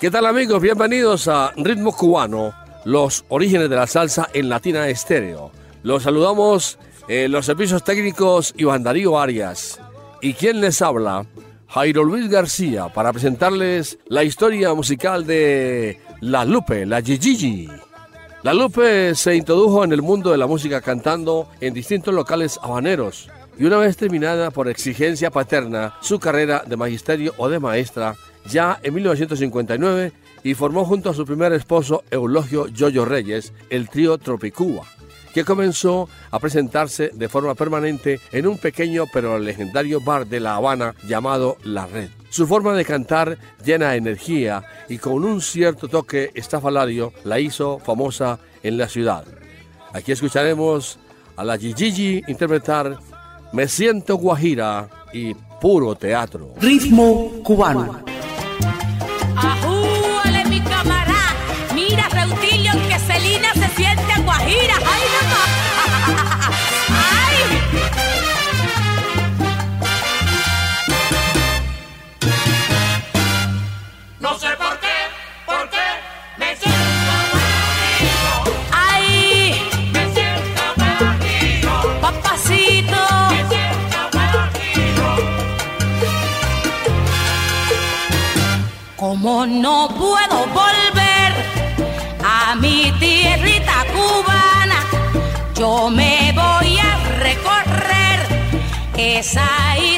¿Qué tal amigos? Bienvenidos a Ritmo Cubano, los orígenes de la salsa en Latina Estéreo. Los saludamos en los servicios técnicos Iván Darío Arias. ¿Y quién les habla? Jairo Luis García para presentarles la historia musical de La Lupe, la Gigi. La Lupe se introdujo en el mundo de la música cantando en distintos locales habaneros y una vez terminada por exigencia paterna su carrera de magisterio o de maestra, ya en 1959 y formó junto a su primer esposo Eulogio Yoyo Reyes el trío Tropicuba, que comenzó a presentarse de forma permanente en un pequeño pero legendario bar de La Habana llamado La Red. Su forma de cantar llena de energía y con un cierto toque estafalario la hizo famosa en la ciudad. Aquí escucharemos a la Gigi interpretar Me siento guajira y puro teatro. Ritmo cubano. Ajúale, mi camarada. Mira, Reutilio, que Celina se siente guajira. ¡Ay, Como no puedo volver a mi tierrita cubana, yo me voy a recorrer esa isla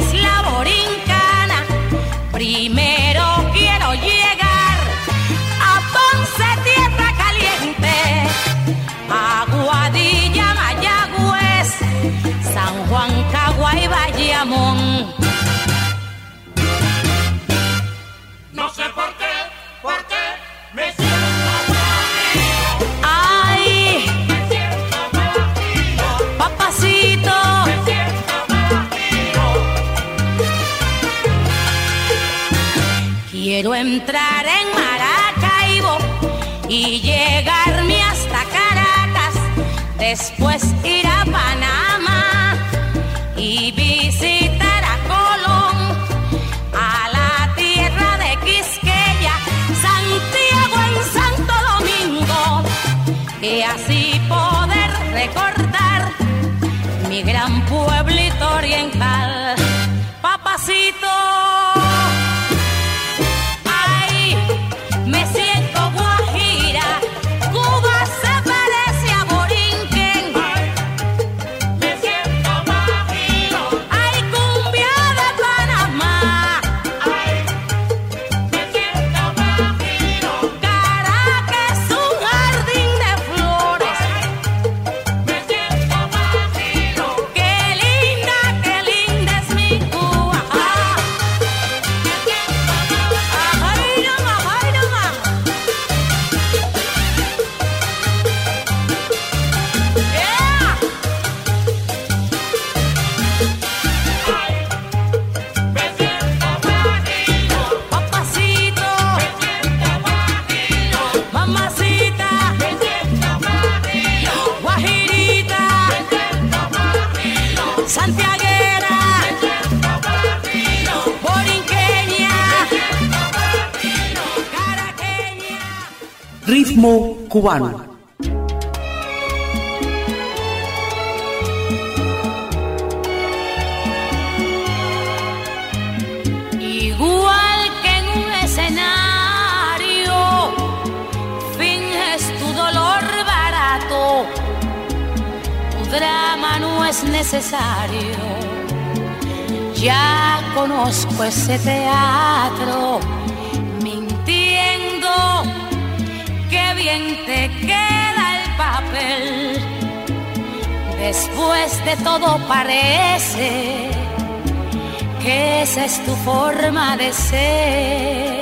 barato, tu drama no es necesario. Ya conozco ese teatro, bien te queda el papel. Después de todo parece que esa es tu forma de ser.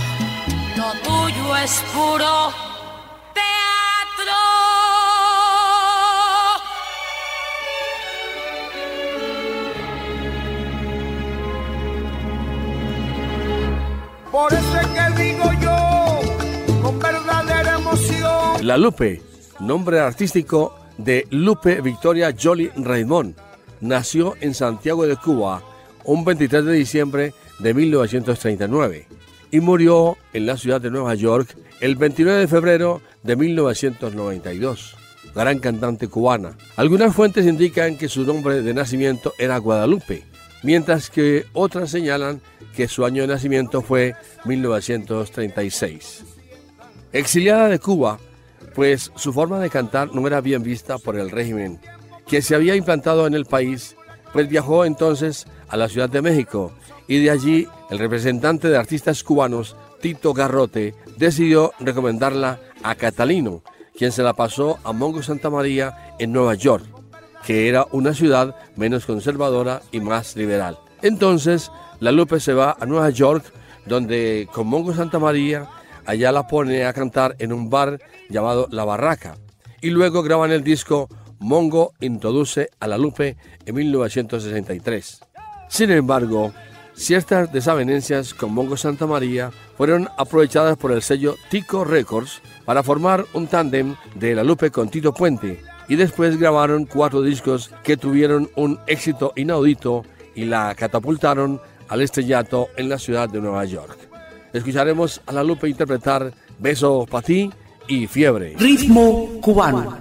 lo tuyo es puro teatro. Por eso es que digo yo, con verdadera emoción. La Lupe, nombre artístico de Lupe Victoria Jolie Raymond, nació en Santiago de Cuba un 23 de diciembre de 1939 y murió en la ciudad de Nueva York el 29 de febrero de 1992. Gran cantante cubana. Algunas fuentes indican que su nombre de nacimiento era Guadalupe, mientras que otras señalan que su año de nacimiento fue 1936. Exiliada de Cuba, pues su forma de cantar no era bien vista por el régimen que se había implantado en el país, pues viajó entonces a la Ciudad de México y de allí el representante de artistas cubanos, Tito Garrote, decidió recomendarla a Catalino, quien se la pasó a Mongo Santa María en Nueva York, que era una ciudad menos conservadora y más liberal. Entonces, la Lupe se va a Nueva York, donde con Mongo Santa María allá la pone a cantar en un bar llamado La Barraca. Y luego graban el disco Mongo introduce a la Lupe en 1963. Sin embargo, Ciertas desavenencias con Mongo Santa María fueron aprovechadas por el sello Tico Records para formar un tándem de La Lupe con Tito Puente y después grabaron cuatro discos que tuvieron un éxito inaudito y la catapultaron al estrellato en la ciudad de Nueva York. Escucharemos a La Lupe interpretar Beso para ti y Fiebre. Ritmo cubano.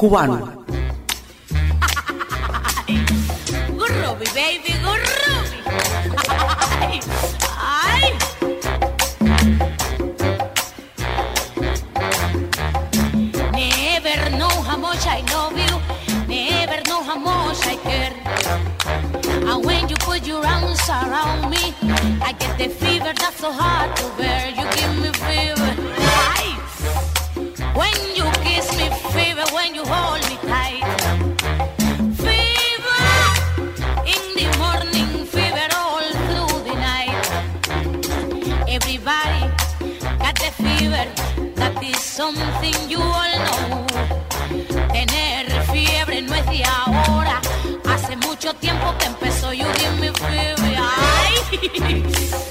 Ritmo something you all know. Tener fiebre no es de ahora. Hace mucho tiempo que empezó. You give me fever. Ay.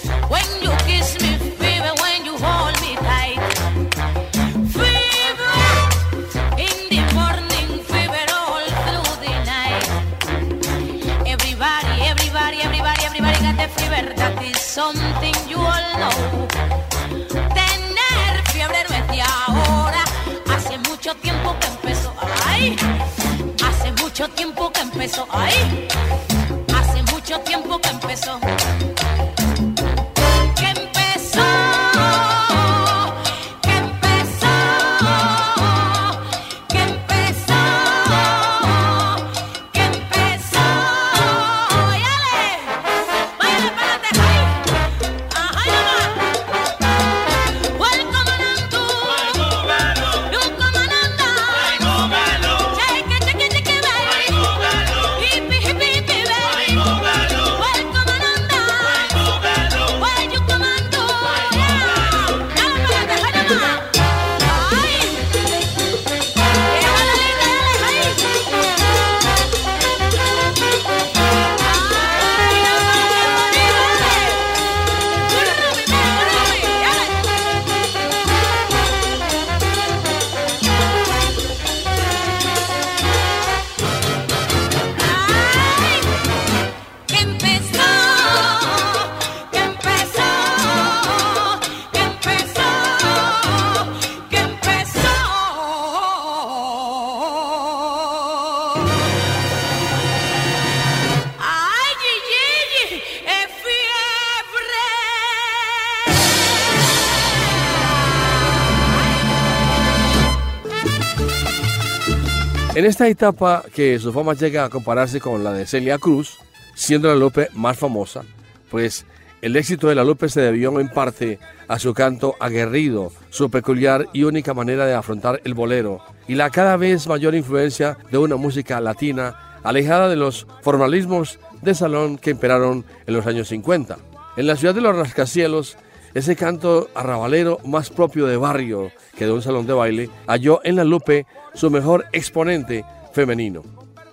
Empezó. Ay, hace mucho tiempo que empezó. Esta etapa que su fama llega a compararse con la de Celia Cruz, siendo la Lupe más famosa, pues el éxito de la Lupe se debió en parte a su canto aguerrido, su peculiar y única manera de afrontar el bolero y la cada vez mayor influencia de una música latina alejada de los formalismos de salón que imperaron en los años 50. En la ciudad de los rascacielos, ese canto arrabalero más propio de barrio que de un salón de baile halló en la Lupe su mejor exponente femenino.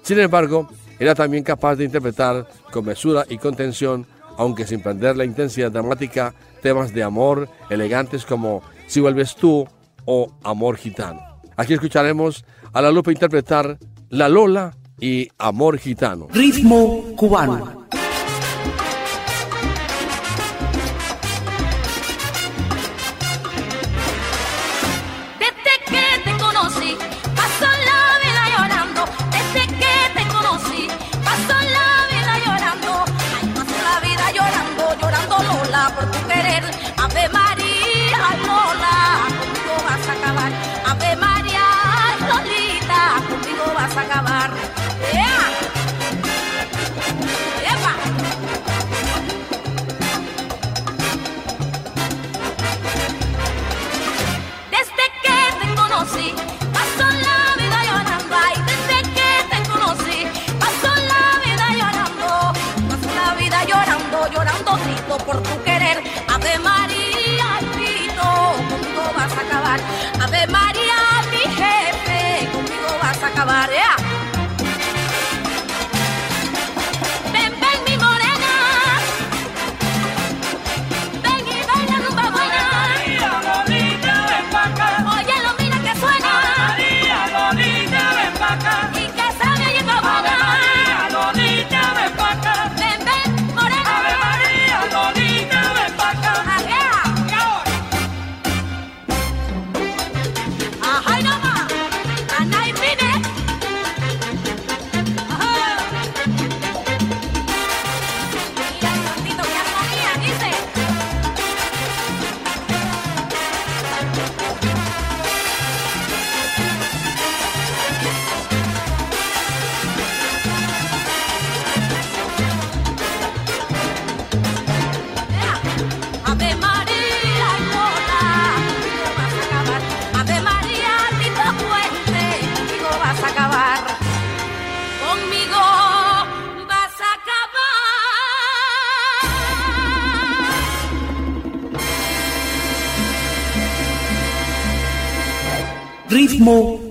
Sin embargo, era también capaz de interpretar con mesura y contención, aunque sin perder la intensidad dramática, temas de amor elegantes como Si vuelves tú o Amor gitano. Aquí escucharemos a la Lupe interpretar La Lola y Amor gitano. Ritmo cubano.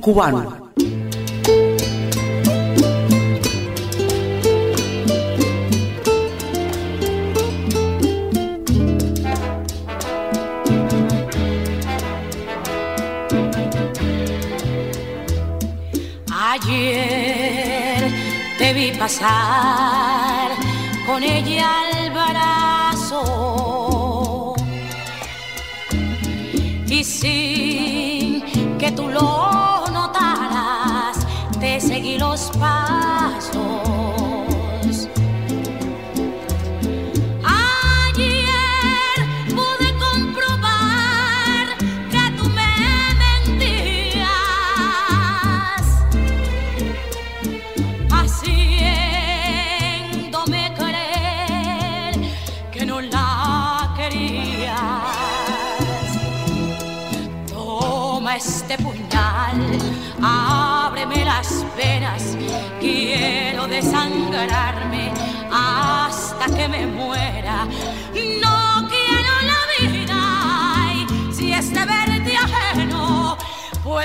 Cubano. Ayer te vi pasar con ella al brazo y sin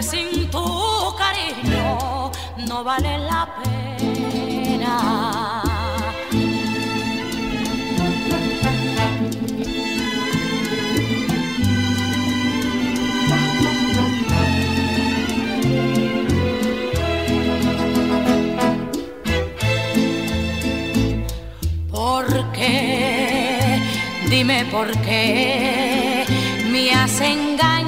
sin tu cariño no vale la pena. ¿Por qué? Dime por qué me has engañado.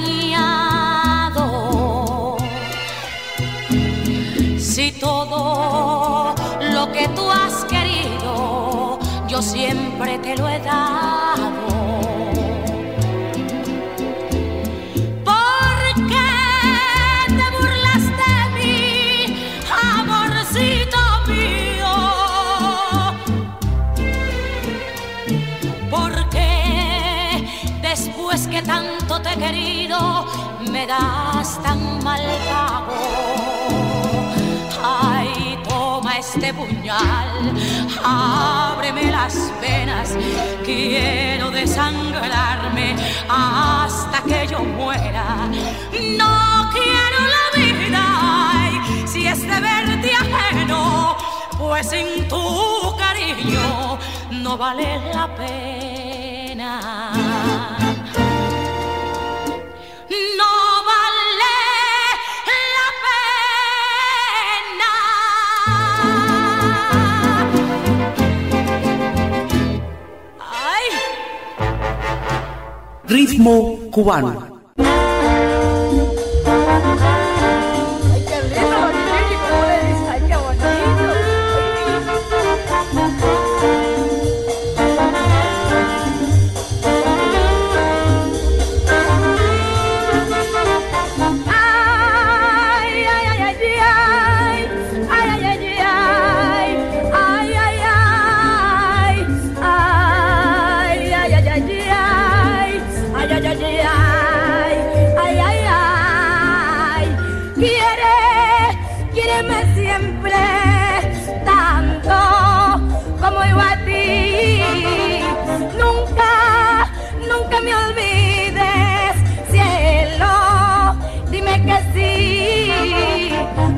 Que tú has querido, yo siempre te lo he dado. ¿Por qué te burlas de mí, amorcito mío? Porque después que tanto te he querido, me das tan mal pago. Puñal, ábreme las venas, quiero desangrarme hasta que yo muera. No quiero la vida, si es de verte ajeno, pues sin tu cariño no vale la pena. Ritmo cubano.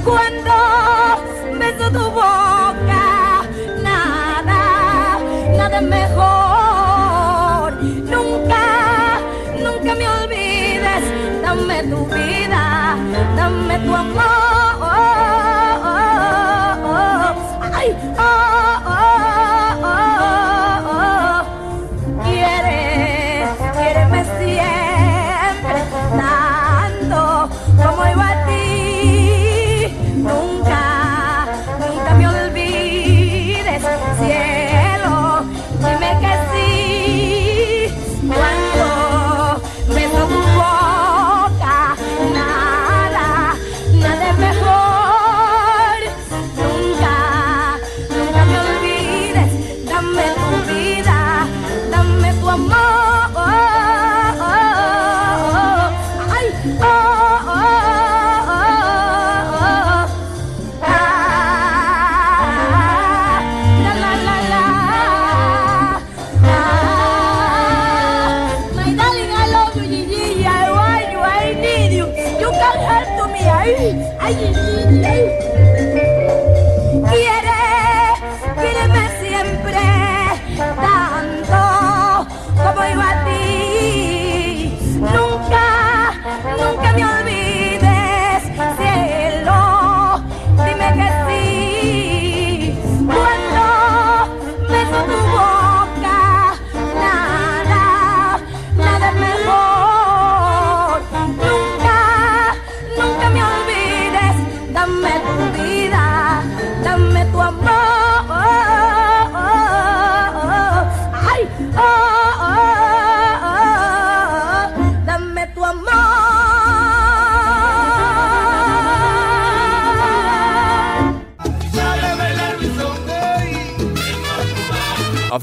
quân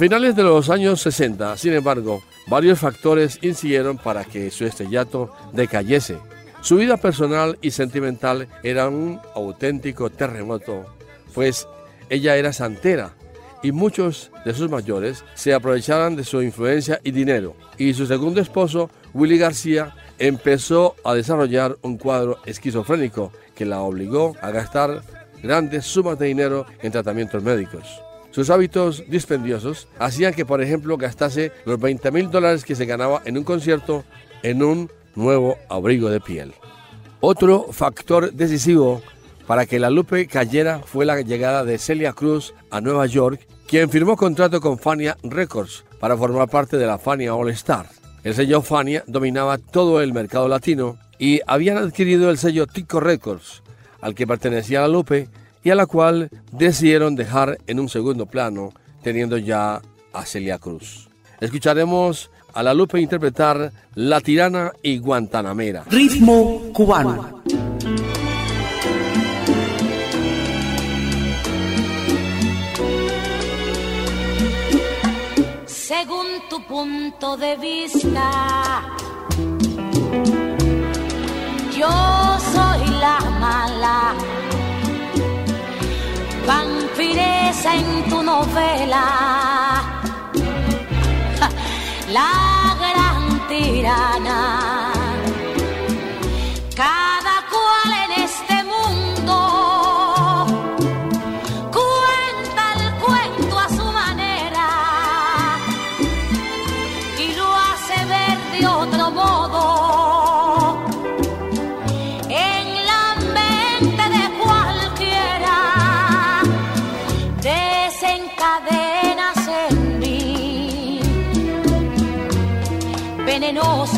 finales de los años 60, sin embargo, varios factores incidieron para que su estrellato decayese. Su vida personal y sentimental era un auténtico terremoto, pues ella era santera y muchos de sus mayores se aprovechaban de su influencia y dinero. Y su segundo esposo, Willy García, empezó a desarrollar un cuadro esquizofrénico que la obligó a gastar grandes sumas de dinero en tratamientos médicos. Sus hábitos dispendiosos hacían que, por ejemplo, gastase los 20 mil dólares que se ganaba en un concierto en un nuevo abrigo de piel. Otro factor decisivo para que la Lupe cayera fue la llegada de Celia Cruz a Nueva York, quien firmó contrato con Fania Records para formar parte de la Fania All Star. El sello Fania dominaba todo el mercado latino y habían adquirido el sello Tico Records, al que pertenecía la Lupe y a la cual decidieron dejar en un segundo plano, teniendo ya a Celia Cruz. Escucharemos a la Lupe interpretar La Tirana y Guantanamera. Ritmo cubano. según tu punto de vista. Yo en tu novela, la gran tirana.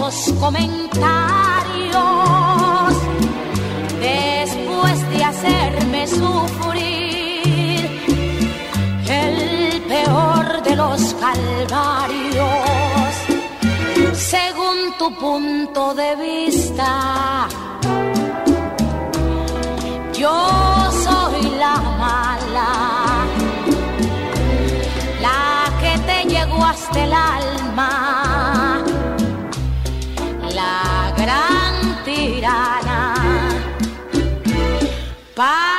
Venenosos comentarios. Después de hacerme sufrir el peor de los calvarios. Según tu punto de vista yo soy la mala la que te llegó hasta el alma gran tirana. Para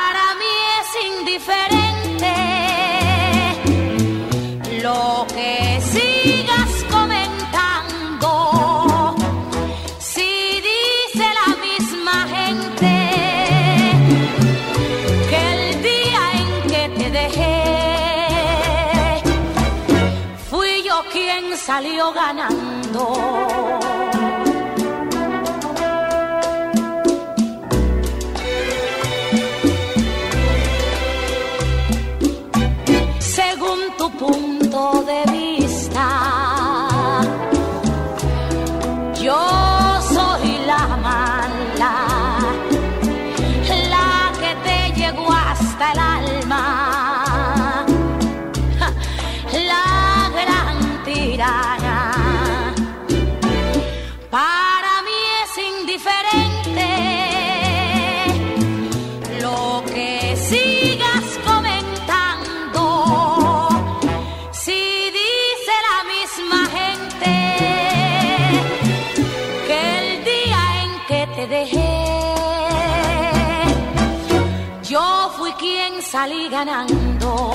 ganando.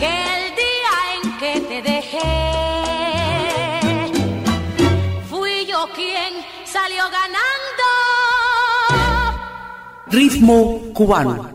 Que el día en que te dejé, fui yo quien salió ganando. Ritmo cubano.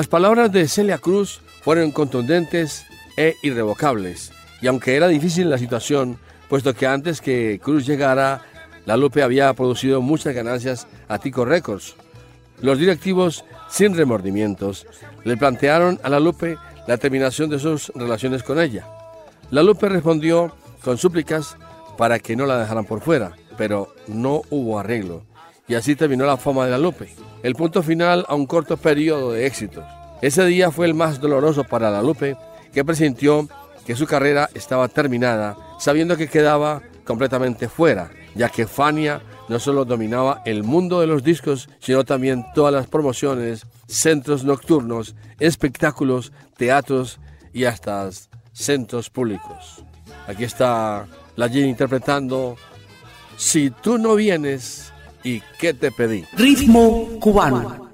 Las palabras de Celia Cruz fueron contundentes e irrevocables, y aunque era difícil la situación, puesto que antes que Cruz llegara, la Lupe había producido muchas ganancias a Tico Records. Los directivos, sin remordimientos, le plantearon a la Lupe la terminación de sus relaciones con ella. La Lupe respondió con súplicas para que no la dejaran por fuera, pero no hubo arreglo. Y así terminó la fama de la Lupe. El punto final a un corto periodo de éxitos. Ese día fue el más doloroso para la Lupe, que presintió que su carrera estaba terminada, sabiendo que quedaba completamente fuera, ya que Fania no solo dominaba el mundo de los discos, sino también todas las promociones, centros nocturnos, espectáculos, teatros y hasta centros públicos. Aquí está la Jean interpretando Si tú no vienes, ¿y qué te pedí? Ritmo cubano.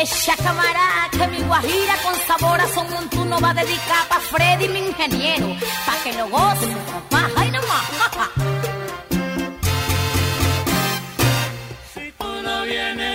Echa camarada, que mi guajira con sabor a son un tú no va a dedicar pa' Freddy mi ingeniero, pa' que lo goce, papá, ay nomás, si tú no vienes,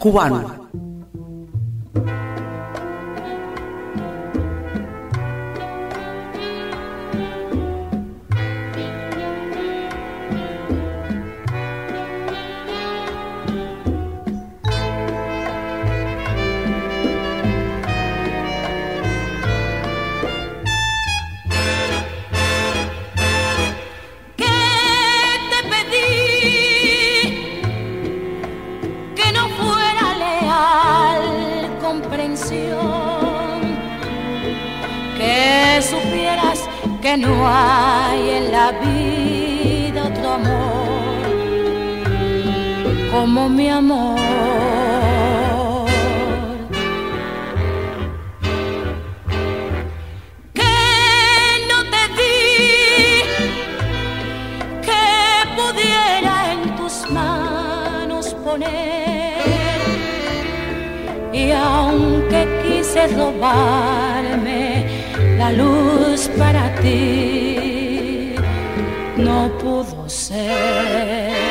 kuwan como mi amor. Que no te di que pudiera en tus manos poner, y aunque quise robarme la luz para ti, no pudo ser.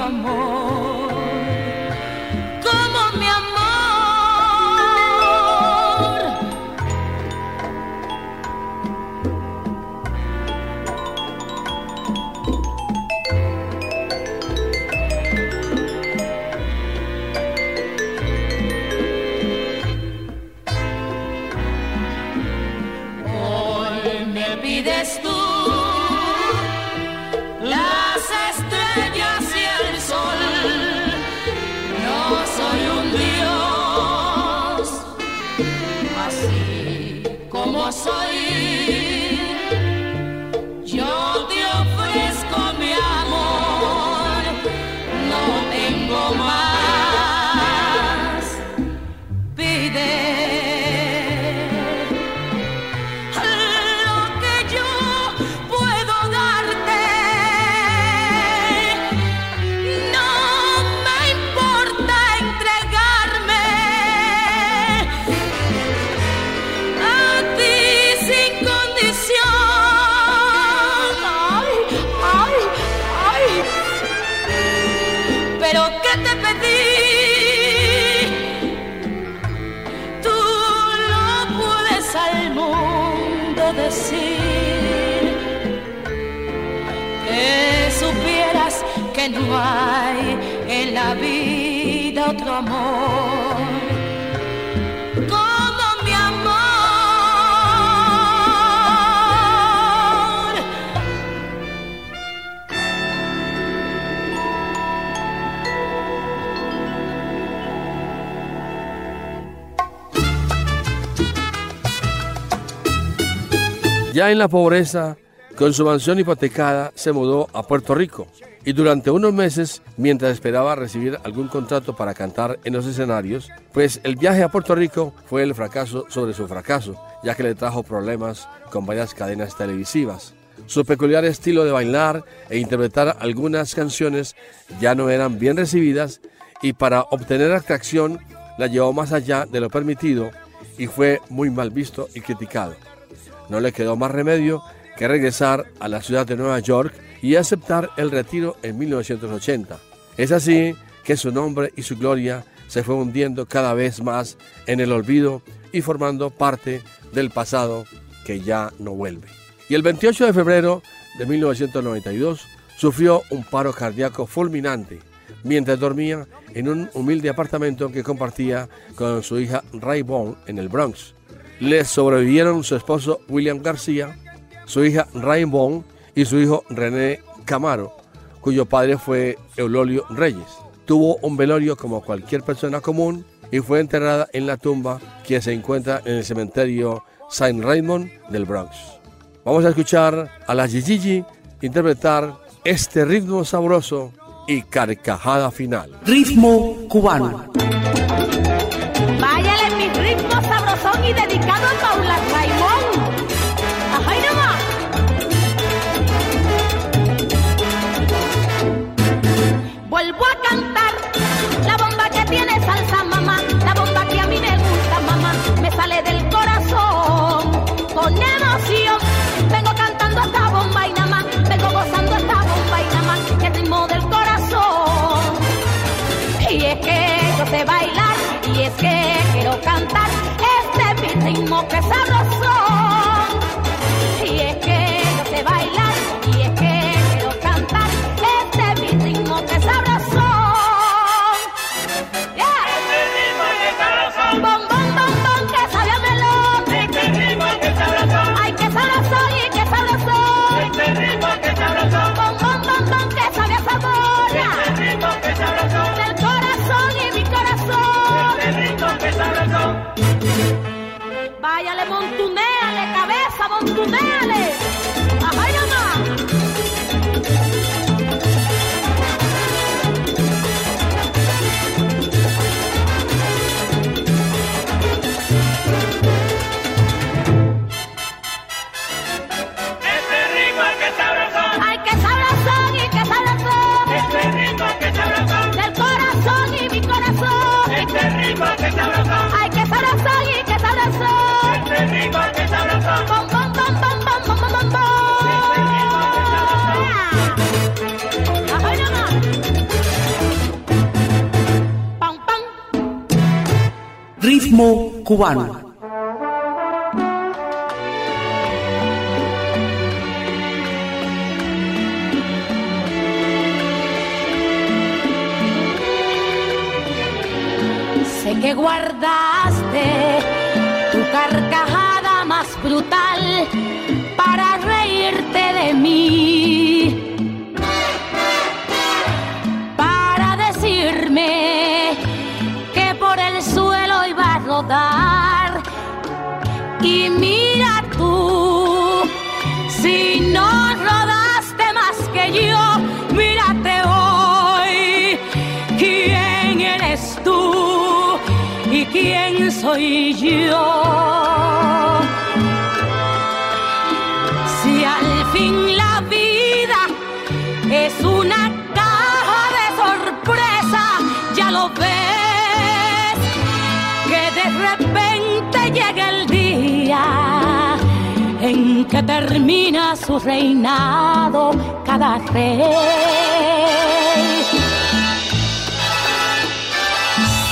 amor. Ya en la pobreza, con su mansión hipotecada, se mudó a Puerto Rico y durante unos meses, mientras esperaba recibir algún contrato para cantar en los escenarios, pues el viaje a Puerto Rico fue el fracaso sobre su fracaso, ya que le trajo problemas con varias cadenas televisivas. Su peculiar estilo de bailar e interpretar algunas canciones ya no eran bien recibidas y para obtener atracción la llevó más allá de lo permitido y fue muy mal visto y criticado. No le quedó más remedio regresar a la ciudad de Nueva York y aceptar el retiro en 1980. Es así que su nombre y su gloria se fue hundiendo cada vez más en el olvido y formando parte del pasado que ya no vuelve. Y el 28 de febrero de 1992 sufrió un paro cardíaco fulminante mientras dormía en un humilde apartamento que compartía con su hija Ray Bond en el Bronx. Le sobrevivieron su esposo William García, su hija Ray Bond y su hijo René Camaro, cuyo padre fue Eulolio Reyes. Tuvo un velorio como cualquier persona común y fue enterrada en la tumba que se encuentra en el cementerio Saint Raymond del Bronx. Vamos a escuchar a la Gigi interpretar este ritmo sabroso y carcajada final. Ritmo cubano. Váyale mi ritmo sabrosón y dedicado a Paula Raimón. Vuelvo Cubano. Sé que guardaste tu carcajada más brutal para reírte de mí. Y mira tú, si no rodaste más que yo, mírate hoy. ¿Quién eres tú y quién soy yo? Si al fin la vida es una caja de sorpresa, ya lo ves, que de repente llega el en que termina su reinado cada rey.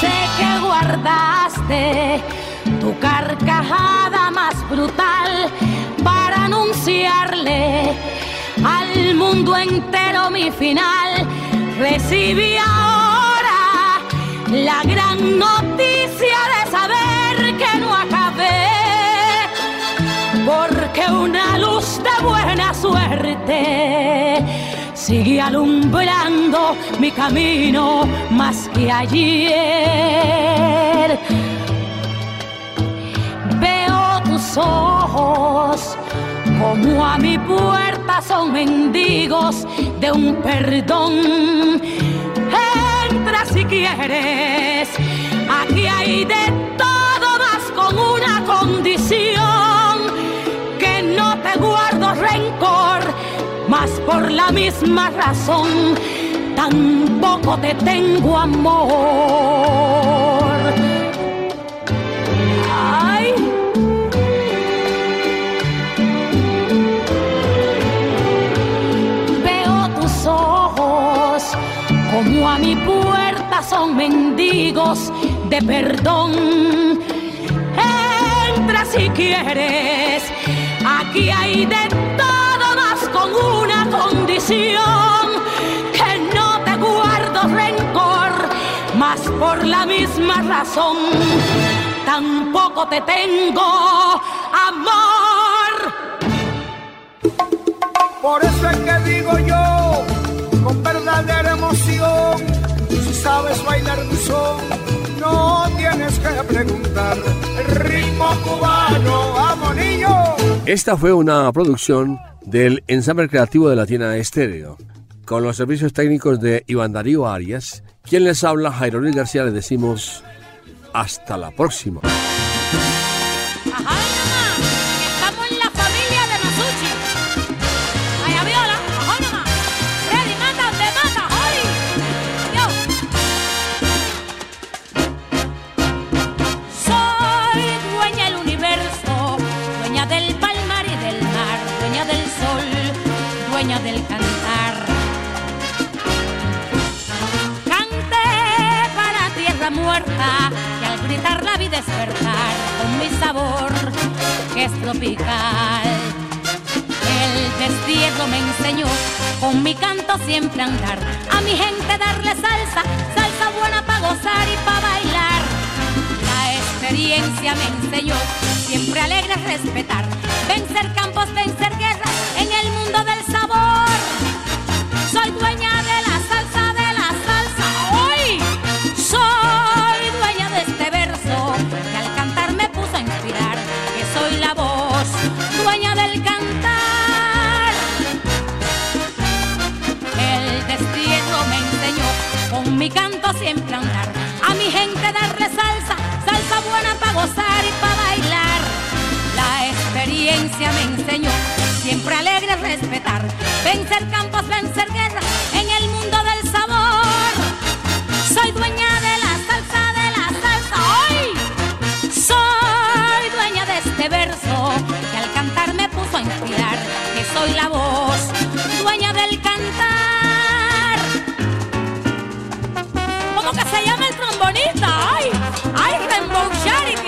Sé que guardaste tu carcajada más brutal para anunciarle al mundo entero mi final. Recibí ahora la gran noticia de de buena suerte sigue alumbrando mi camino más que ayer. Veo tus ojos como a mi puerta son mendigos de un perdón. Entra si quieres, aquí hay por la misma razón, tampoco te tengo amor. Ay. Veo tus ojos como a mi puerta son mendigos de perdón. Entra si quieres, aquí hay de todo más con una que no te guardo rencor, más por la misma razón, tampoco te tengo amor. Por eso es que digo yo, con verdadera emoción, si sabes bailar mi son, no tienes que preguntar. Ritmo cubano, vamos niño. Esta fue una producción del ensamble creativo de Latina Estéreo, con los servicios técnicos de Iván Darío Arias. Quien les habla, Luis García, les decimos hasta la próxima. Despertar con mi sabor que es tropical. El destierro me enseñó con mi canto siempre andar, a mi gente darle salsa, salsa buena para gozar y para bailar. La experiencia me enseñó siempre alegre respetar, vencer campos, vencer guerras en el mundo del sabor. Soy dueña de la mi canto siempre andar. A mi gente darle salsa, salsa buena para gozar y para bailar. La experiencia me enseñó siempre alegre respetar, vencer campos, vencer guerras en el mundo del sabor. Soy dueña de la salsa, de la salsa hoy. Soy dueña de este verso que al cantar me puso a inspirar, que soy la voz dueña del cantar. Trombonista? ¡Ay! ¡Ay, Rainbow!